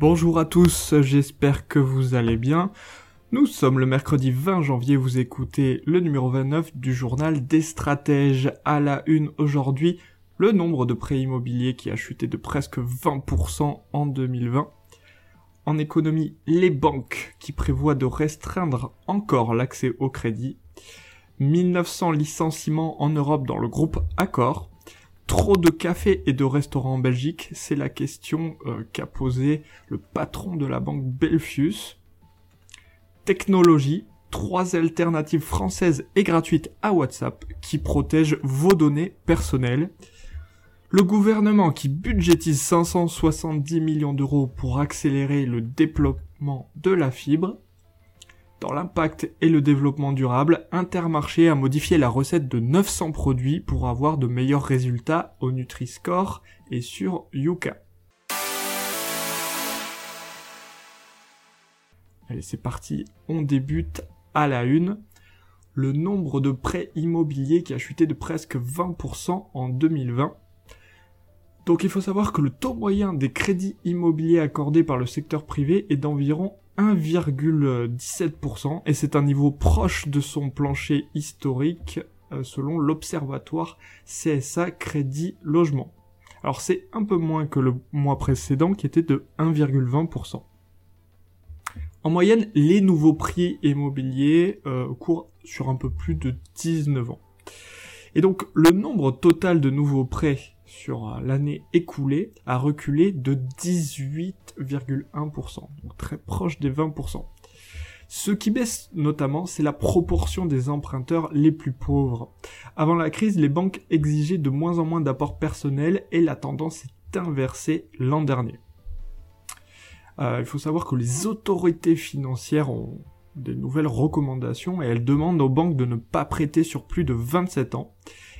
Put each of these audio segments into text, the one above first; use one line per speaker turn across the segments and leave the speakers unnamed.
Bonjour à tous, j'espère que vous allez bien. Nous sommes le mercredi 20 janvier, vous écoutez le numéro 29 du journal des stratèges. À la une aujourd'hui, le nombre de prêts immobiliers qui a chuté de presque 20% en 2020. En économie, les banques qui prévoient de restreindre encore l'accès au crédit. 1900 licenciements en Europe dans le groupe Accor. Trop de cafés et de restaurants en Belgique, c'est la question euh, qu'a posée le patron de la banque Belfius. Technologie, trois alternatives françaises et gratuites à WhatsApp qui protègent vos données personnelles. Le gouvernement qui budgétise 570 millions d'euros pour accélérer le développement de la fibre. Dans l'impact et le développement durable, Intermarché a modifié la recette de 900 produits pour avoir de meilleurs résultats au Nutri-Score et sur Yuka. Allez, c'est parti, on débute à la une. Le nombre de prêts immobiliers qui a chuté de presque 20% en 2020. Donc il faut savoir que le taux moyen des crédits immobiliers accordés par le secteur privé est d'environ 1,17% et c'est un niveau proche de son plancher historique euh, selon l'observatoire CSA Crédit Logement. Alors c'est un peu moins que le mois précédent qui était de 1,20%. En moyenne, les nouveaux prix immobiliers euh, courent sur un peu plus de 19 ans. Et donc le nombre total de nouveaux prêts sur euh, l'année écoulée a reculé de 18,1%, donc très proche des 20%. Ce qui baisse notamment, c'est la proportion des emprunteurs les plus pauvres. Avant la crise, les banques exigeaient de moins en moins d'apports personnels et la tendance est inversée l'an dernier. Euh, il faut savoir que les autorités financières ont des nouvelles recommandations et elles demandent aux banques de ne pas prêter sur plus de 27 ans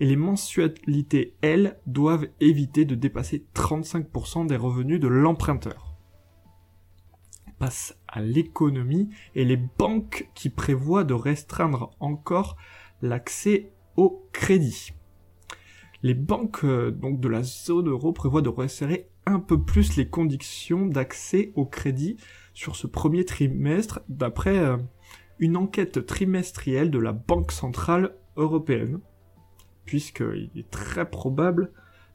et les mensualités, elles, doivent éviter de dépasser 35% des revenus de l'emprunteur. Passe à l'économie et les banques qui prévoient de restreindre encore l'accès au crédit. Les banques euh, donc de la zone euro prévoient de resserrer un peu plus les conditions d'accès au crédit sur ce premier trimestre d'après euh, une enquête trimestrielle de la Banque centrale européenne puisqu'il est très probable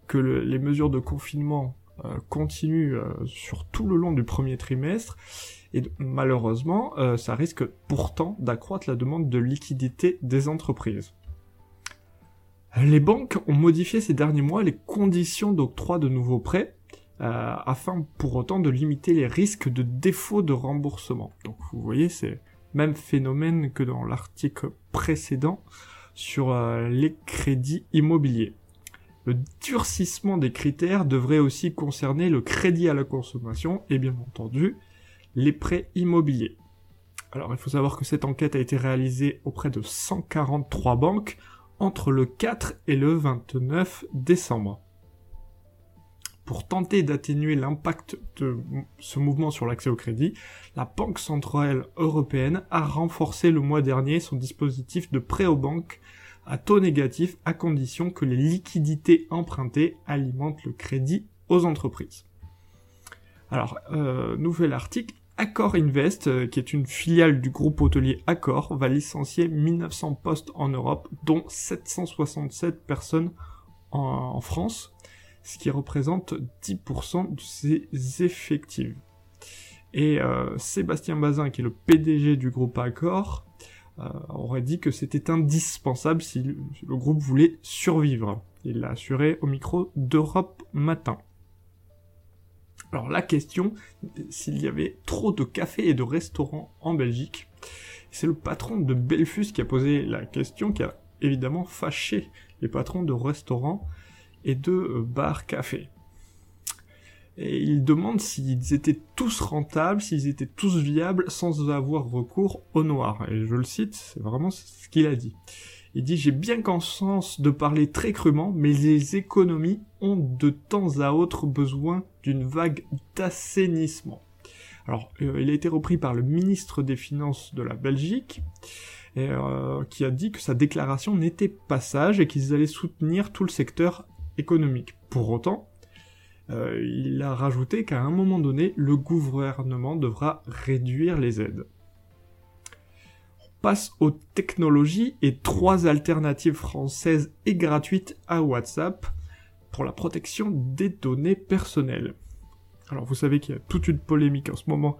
que les mesures de confinement euh, continuent euh, sur tout le long du premier trimestre, et malheureusement, euh, ça risque pourtant d'accroître la demande de liquidité des entreprises. Les banques ont modifié ces derniers mois les conditions d'octroi de nouveaux prêts, afin pour autant de limiter les risques de défaut de remboursement. Donc vous voyez, c'est même phénomène que dans l'article précédent, sur euh, les crédits immobiliers. Le durcissement des critères devrait aussi concerner le crédit à la consommation et bien entendu les prêts immobiliers. Alors il faut savoir que cette enquête a été réalisée auprès de 143 banques entre le 4 et le 29 décembre. Pour tenter d'atténuer l'impact de ce mouvement sur l'accès au crédit, la Banque Centrale Européenne a renforcé le mois dernier son dispositif de prêt aux banques à taux négatif à condition que les liquidités empruntées alimentent le crédit aux entreprises. Alors, euh, nouvel article, Accor Invest, euh, qui est une filiale du groupe hôtelier Accor, va licencier 1900 postes en Europe, dont 767 personnes en France ce qui représente 10% de ses effectifs. Et euh, Sébastien Bazin, qui est le PDG du groupe Accor, euh, aurait dit que c'était indispensable si le, le, groupe voulait survivre. Il l'a assuré au micro d'Europe Matin. Alors la question, s'il y avait trop de cafés et de restaurants en Belgique, c'est le patron de Belfus qui a posé la question, qui a évidemment fâché les patrons de restaurants et de euh, bar café. Et il demande s'ils étaient tous rentables, s'ils étaient tous viables sans avoir recours au noir. Et je le cite, c'est vraiment ce qu'il a dit. Il dit j'ai bien conscience de parler très crûment, mais les économies ont de temps à autre besoin d'une vague d'assainissement. Alors, euh, il a été repris par le ministre des Finances de la Belgique, euh, qui a dit que sa déclaration n'était pas sage et qu'ils allaient soutenir tout le secteur économique. Pour autant, euh, il a rajouté qu'à un moment donné, le gouvernement devra réduire les aides. On passe aux technologies et trois alternatives françaises et gratuites à WhatsApp pour la protection des données personnelles. Alors vous savez qu'il y a toute une polémique en ce moment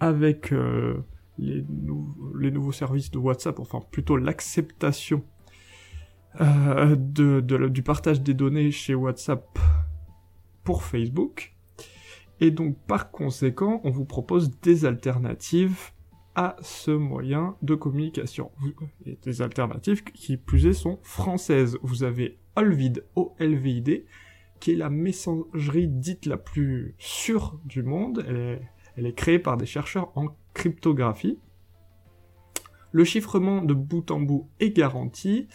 avec euh, les, nouveaux services de WhatsApp, enfin plutôt l'acceptation euh, du partage des données chez WhatsApp pour Facebook. Et donc par conséquent, on vous propose des alternatives à ce moyen de communication. Et des alternatives qui plus est sont françaises. Vous avez Olvid, O-L-V-I-D, qui est la messagerie dite la plus sûre du monde. Elle est, créée par des chercheurs en cryptographie. Le chiffrement de bout en bout est garanti.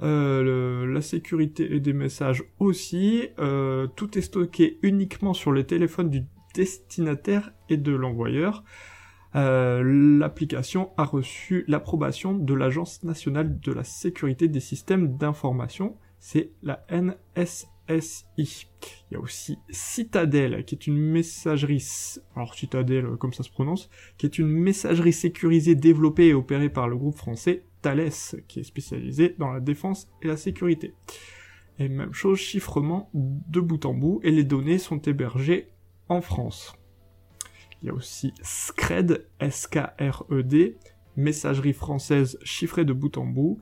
Euh, la sécurité des messages aussi. Euh, tout est stocké uniquement sur le téléphone du destinataire et de l'envoyeur. Euh, l'application a reçu l'approbation de l'Agence nationale de la sécurité des systèmes d'information, c'est la NSA. SI. Il y a aussi Citadel, qui est une messagerie, alors Citadel comme ça se prononce, qui est une messagerie sécurisée développée et opérée par le groupe français Qui est spécialisé dans la défense et la sécurité. Et même chose, chiffrement de bout en bout, et les données sont hébergées en France. Il y a aussi Scred, S-K-R-E-D, messagerie française chiffrée de bout en bout,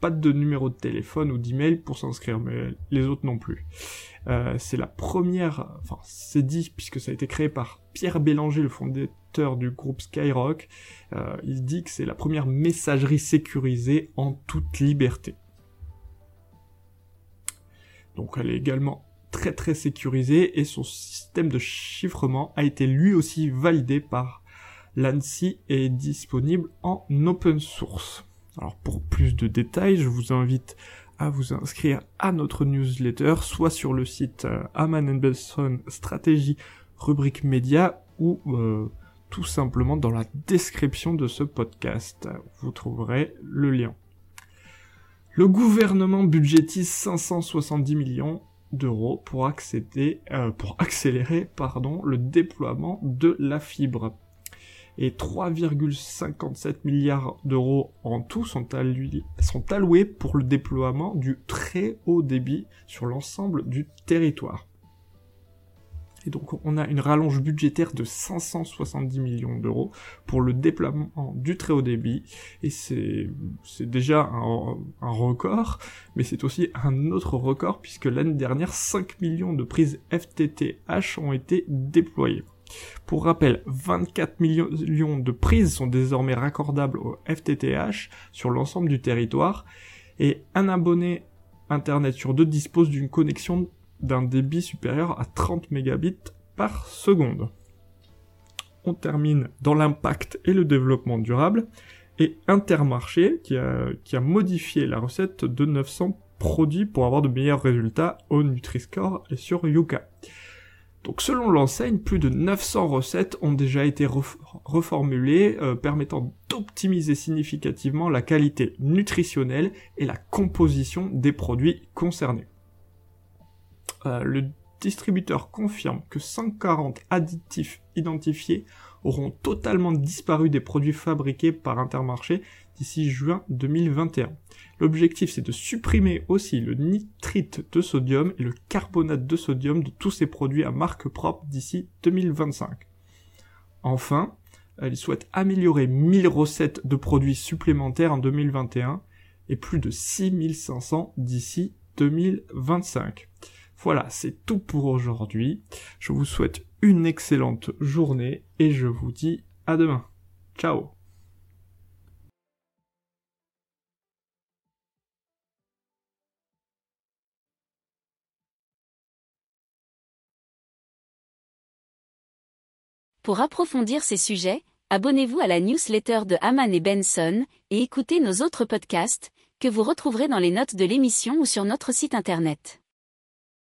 pas de numéro de téléphone ou d'email pour s'inscrire, mais les autres non plus. Euh, c'est la première, enfin c'est dit puisque ça a été créé par Pierre Bélanger, le fondateur du groupe Skyrock. Euh, il dit que c'est la première messagerie sécurisée en toute liberté. Donc elle est également très très sécurisée et son système de chiffrement a été lui aussi validé par l'ANSI et est disponible en open source. Alors pour plus de détails, je vous invite à vous inscrire à notre newsletter, soit sur le site euh, Aman Belson Stratégie rubrique média ou euh, tout simplement dans la description de ce podcast. Vous trouverez le lien. Le gouvernement budgétise 570 millions d'euros pour, euh, pour accélérer le déploiement de la fibre et 3,57 milliards d'euros en tout sont, alloués pour le déploiement du très haut débit sur l'ensemble du territoire. Et donc on a une rallonge budgétaire de 570 millions d'euros pour le déploiement du très haut débit. Et c'est déjà un, un, record, mais c'est aussi un autre record puisque l'année dernière 5 millions de prises FTTH ont été déployées. Pour rappel, 24 millions de prises sont désormais raccordables au FTTH sur l'ensemble du territoire et un abonné Internet sur deux dispose d'une connexion d'un débit supérieur à 30 mégabits par seconde. On termine dans l'impact et le développement durable et Intermarché qui a, modifié la recette de 900 produits pour avoir de meilleurs résultats au Nutri-Score et sur Yuka. Donc selon l'enseigne, plus de 900 recettes ont déjà été reformulées, euh, permettant d'optimiser significativement la qualité nutritionnelle et la composition des produits concernés. Euh, distributeur confirme que 140 additifs identifiés auront totalement disparu des produits fabriqués par Intermarché d'ici juin 2021. L'objectif c'est de supprimer aussi le nitrite de sodium et le carbonate de sodium de tous ces produits à marque propre d'ici 2025. Enfin, il souhaite améliorer 1000 recettes de produits supplémentaires en 2021 et plus de 6500 d'ici 2025. Voilà, c'est tout pour aujourd'hui. Je vous souhaite une excellente journée et je vous dis à demain. Ciao
Pour approfondir ces sujets, abonnez-vous à la newsletter de Haman et Benson et écoutez nos autres podcasts que vous retrouverez dans les notes de l'émission ou sur notre site internet.